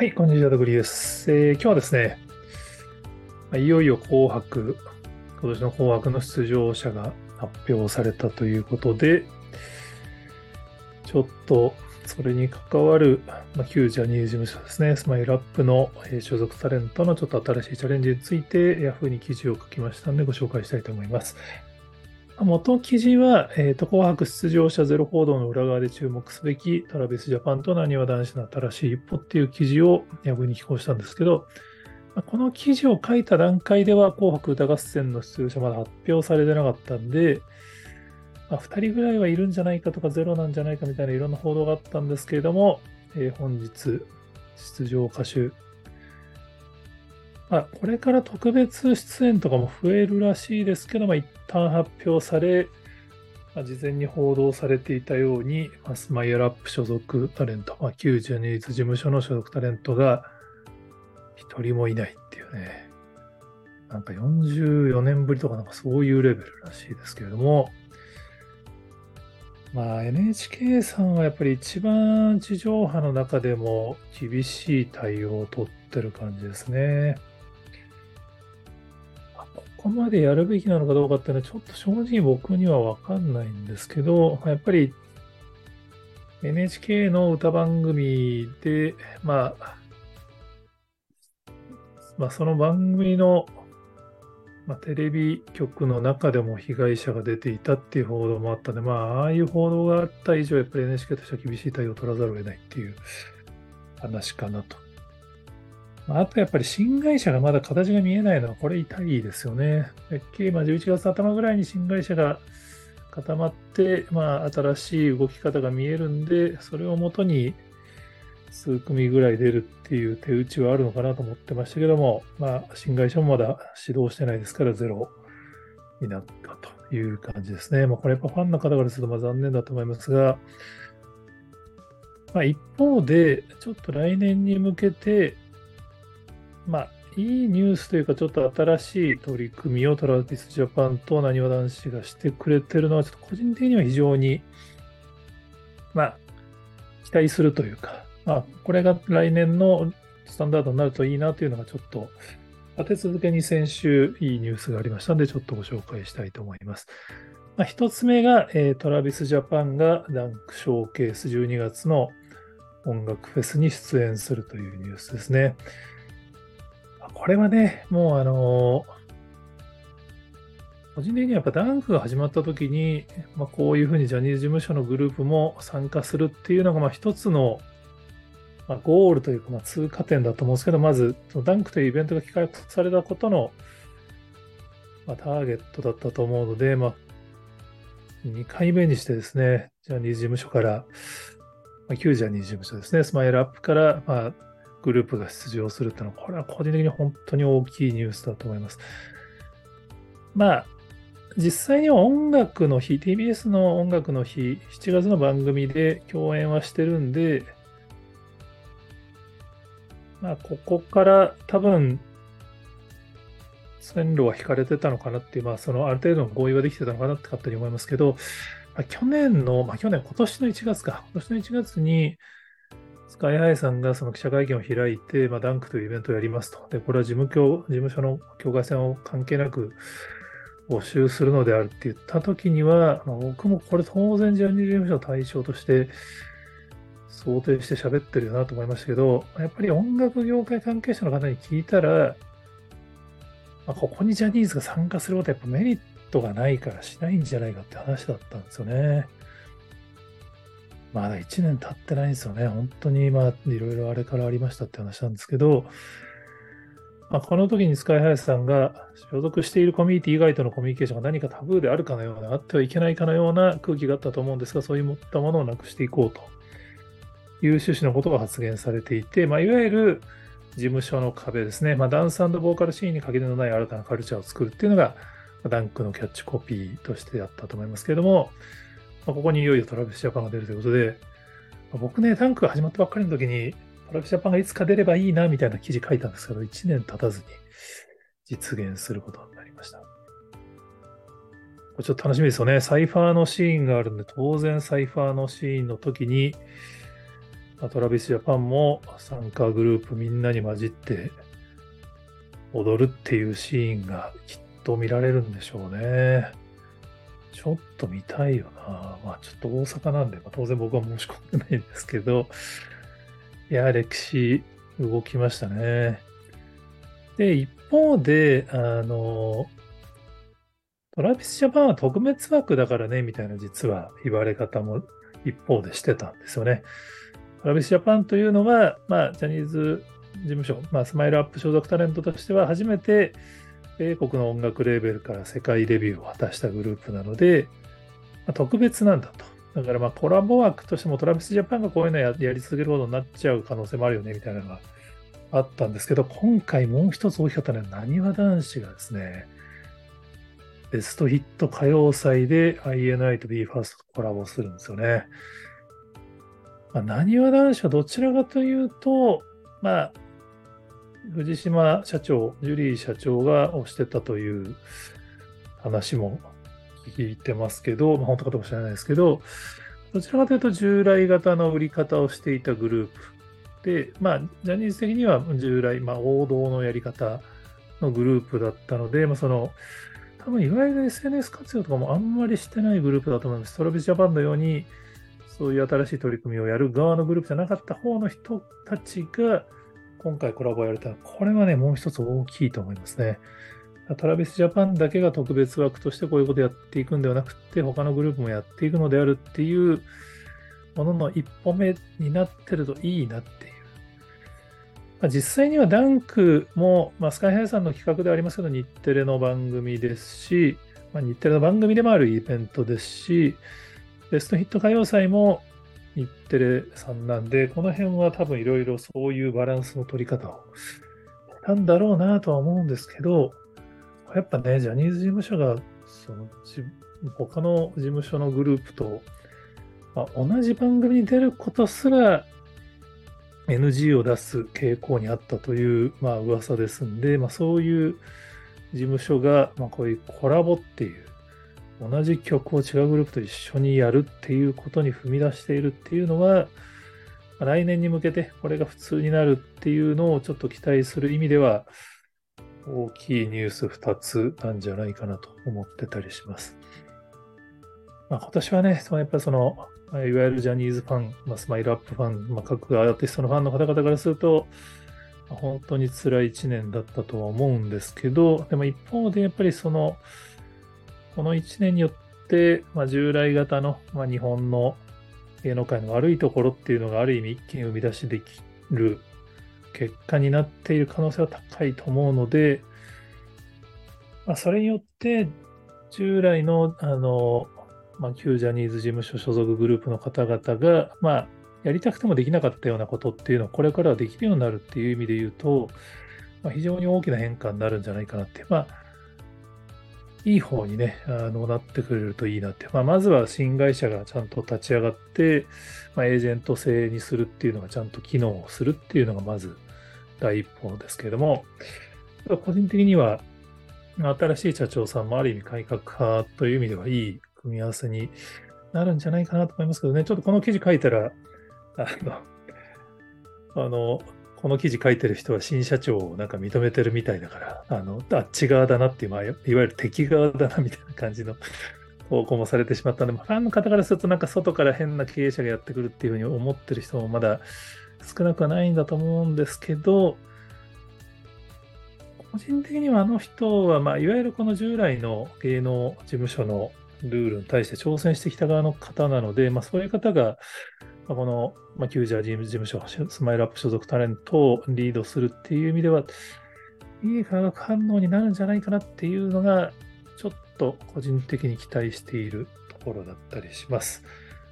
はい、こんにちは、ドグリです。えー、今日はですね、いよいよ紅白、今年の紅白の出場者が発表されたということで、ちょっとそれに関わる、まあ、旧ジャニーズ事務所ですね、スマイルアップの所属タレントのちょっと新しいチャレンジについて、Yahoo に記事を書きましたので、ご紹介したいと思います。元記事は、えーと、紅白出場者ゼロ報道の裏側で注目すべきトラビスジャパンとなにわ男子の新しい一歩っていう記事を逆に寄稿したんですけど、この記事を書いた段階では紅白歌合戦の出場者まだ発表されてなかったんで、まあ、2人ぐらいはいるんじゃないかとかゼロなんじゃないかみたいないろんな報道があったんですけれども、えー、本日出場歌手、まあ、これから特別出演とかも増えるらしいですけど、まあ、一旦発表され、まあ、事前に報道されていたように、まあ、スマイルアップ所属タレント、まあ、旧ジャニーズ事務所の所属タレントが一人もいないっていうね、なんか44年ぶりとかなんかそういうレベルらしいですけれども、まあ NHK さんはやっぱり一番地上波の中でも厳しい対応をとってる感じですね。までやるべきなのかどうかっていうのはちょっと正直僕にはわかんないんですけど、やっぱり NHK の歌番組で、まあ、まあ、その番組のまあ、テレビ局の中でも被害者が出ていたっていう報道もあったので、まあ、ああいう報道があった以上、やっぱり NHK としては厳しい対応を取らざるを得ないっていう話かなと。あ、とやっぱり新会社がまだ形が見えないのは、これ痛いですよね。まあ、11月頭ぐらいに新会社が固まって、まあ、新しい動き方が見えるんで、それをもとに数組ぐらい出るっていう手打ちはあるのかなと思ってましたけども、まあ、新会社もまだ指導してないですから、ゼロになったという感じですね。まあ、これやっぱファンの方からするとまあ残念だと思いますが、まあ、一方で、ちょっと来年に向けて、まあ、いいニュースというか、ちょっと新しい取り組みをトラビスジャパンとなにわ男子がしてくれてるのは、ちょっと個人的には非常に、まあ、期待するというか、まあ、これが来年のスタンダードになるといいなというのがちょっと立て続けに先週いいニュースがありましたので、ちょっとご紹介したいと思います。まあ、一つ目が、えー、トラビスジャパンがダンクショーケース12月の音楽フェスに出演するというニュースですね。これはね、もうあの個人的にはやっぱダンクが始まった時に、まあ、こういうふうにジャニーズ事務所のグループも参加するっていうのがまあ一つのまあ、ゴールというか、まあ、通過点だと思うんですけど、まず、ダンクというイベントが企画されたことの、まあ、ターゲットだったと思うので、まあ、2回目にしてですね、ジャニーズ事務所から、まあ、旧ジャニーズ事務所ですね、スマイルアップから、まあ、グループが出場するっていうのは、これは個人的に本当に大きいニュースだと思います。まあ、実際には音楽の日、TBS の音楽の日、7月の番組で共演はしてるんで、まあ、ここから多分、線路は引かれてたのかなっていう、まあ、そのある程度の合意はできてたのかなって勝手に思いますけど、まあ、去年の、まあ、去年、今年の1月か、今年の1月に、スカイハイさんがその記者会見を開いて、まあ、ダンクというイベントをやりますと。で、これは事務局、事務所の境界線を関係なく募集するのであるって言ったときには、まあ、僕もこれ当然ジャニーズ事務所の対象として、想定して喋ってるよなと思いましたけど、やっぱり音楽業界関係者の方に聞いたら、まあ、ここにジャニーズが参加することはやっぱメリットがないからしないんじゃないかって話だったんですよね。まだ1年経ってないんですよね。本当にまあいろいろあれからありましたって話なんですけど、まあ、この時にスカイハイスさんが所属しているコミュニティ以外とのコミュニケーションが何かタブーであるかのような、あってはいけないかのような空気があったと思うんですが、そういったものをなくしていこうという趣旨のことが発言されていて、まあ、いわゆる事務所の壁ですね、まあ、ダンスボーカルシーンに限りのない新たなカルチャーを作るっていうのが、ダンクのキャッチコピーとしてやったと思いますけれども、まあ、ここにいよいよトラビスジャパンが出るということで、まあ、僕ね、ダンクが始まったばっかりの時に、トラビスジャパンがいつか出ればいいなみたいな記事書いたんですけど、1年経たずに実現することになりました。これちょっと楽しみですよね。サイファーのシーンがあるんで、当然サイファーのシーンの時に、トラビスジャパンも参加グループみんなに混じって踊るっていうシーンがきっと見られるんでしょうね。ちょっと見たいよな。まあちょっと大阪なんで、まあ、当然僕は申し込んでないんですけど、いや、歴史動きましたね。で、一方で、あの、トラビスジャパンは特別枠だからね、みたいな実は言われ方も一方でしてたんですよね。トラビスジャパンというのは、まあ、ジャニーズ事務所、まあ、スマイルアップ所属タレントとしては初めて米国の音楽レーベルから世界デビューを果たしたグループなので、まあ、特別なんだと。だからまあコラボ枠としてもトラビスジャパンがこういうのややり続けることになっちゃう可能性もあるよねみたいなのがあったんですけど、今回もう一つ大きかったのは、なにわ男子がですね、ベストヒット歌謡祭で INI と BE:FIRST とコラボするんですよね。なにわ男子はどちらかというと、まあ、藤島社長、ジュリー社長が推してたという話も聞いてますけど、まあ、本当かどうか知らないですけど、どちらかというと従来型の売り方をしていたグループで、まあ、ジャニーズ的には従来、まあ、王道のやり方のグループだったので、まあ、その、多分いわゆる SNS 活用とかもあんまりしてないグループだと思います。トラビスジャパンのように、そういう新しい取り組みをやる側のグループじゃなかった方の人たちが、今回コラボやれたら、これはね、もう一つ大きいと思いますね。トラビスジャパンだけが特別枠としてこういうことやっていくんではなくて、他のグループもやっていくのであるっていうものの一歩目になってるといいなっていう。まあ、実際にはダンクも、まあ、スカイハイさんの企画ではありますけど、日テレの番組ですし、まあ、日テレの番組でもあるイベントですし、ベストヒット歌謡祭も日テレさんなんで、この辺は多分いろいろそういうバランスの取り方をなんだろうなとは思うんですけど、やっぱね、ジャニーズ事務所がその他の事務所のグループと、まあ、同じ番組に出ることすら NG を出す傾向にあったという、まあ噂ですんで、まあ、そういう事務所が、まあ、こういうコラボっていう同じ曲を違うグループと一緒にやるっていうことに踏み出しているっていうのは、来年に向けてこれが普通になるっていうのをちょっと期待する意味では、大きいニュース2つなんじゃないかなと思ってたりします。まあ、今年はね、やっぱりその、いわゆるジャニーズファン、まあ、スマイルアップファン、まあ、各アーティストのファンの方々からすると、本当に辛い1年だったとは思うんですけど、でも一方でやっぱりその、この1年によって、まあ、従来型の、まあ、日本の芸能界の悪いところっていうのがある意味一気に生み出しできる結果になっている可能性は高いと思うので、まあ、それによって従来のあの、まあ、旧ジャニーズ事務所所属グループの方々が、まあ、やりたくてもできなかったようなことっていうのをこれからはできるようになるっていう意味で言うと、まあ、非常に大きな変化になるんじゃないかなって。まあいい方にね、あの、なってくれるといいなって。まあ、まずは新会社がちゃんと立ち上がって、まあ、エージェント制にするっていうのがちゃんと機能するっていうのがまず第一歩ですけれども、個人的には、新しい社長さんもある意味改革派という意味ではいい組み合わせになるんじゃないかなと思いますけどね、ちょっとこの記事書いたら、あの、あのこの記事書いてる人は新社長をなんか認めてるみたいだから、あの、あっち側だなっていう、まあ、いわゆる敵側だなみたいな感じの 投稿もされてしまったので、ファンの方からするとなんか外から変な経営者がやってくるっていうふうに思ってる人もまだ少なくはないんだと思うんですけど、個人的にはあの人は、まあ、いわゆるこの従来の芸能事務所のルールに対して挑戦してきた側の方なので、まあ、そういう方が、ま、この、まあ、キュージャー事務所、スマイルアップ所属タレントをリードするっていう意味では、いい化学反応になるんじゃないかなっていうのが、ちょっと個人的に期待しているところだったりします。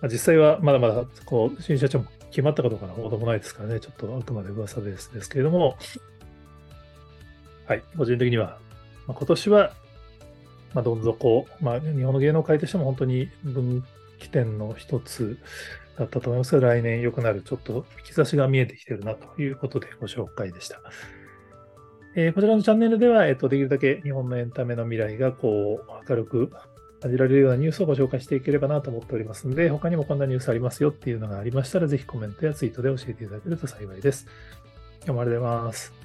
まあ、実際はまだまだこう新社長も決まったかどうかのこともないですからね、ちょっとあくまで噂ベースですけれども、はい、個人的には、まあ、今年は、まあ、どん底、まあ、日本の芸能界としても本当に分岐点の一つだったと思いますが、来年良くなる、ちょっと兆しが見えてきてるなということでご紹介でした。えー、こちらのチャンネルでは、えっと、できるだけ日本のエンタメの未来がこう明るく感じられるようなニュースをご紹介していければなと思っておりますので、他にもこんなニュースありますよっていうのがありましたら、ぜひコメントやツイートで教えていただけると幸いです。今日もありがとうございます。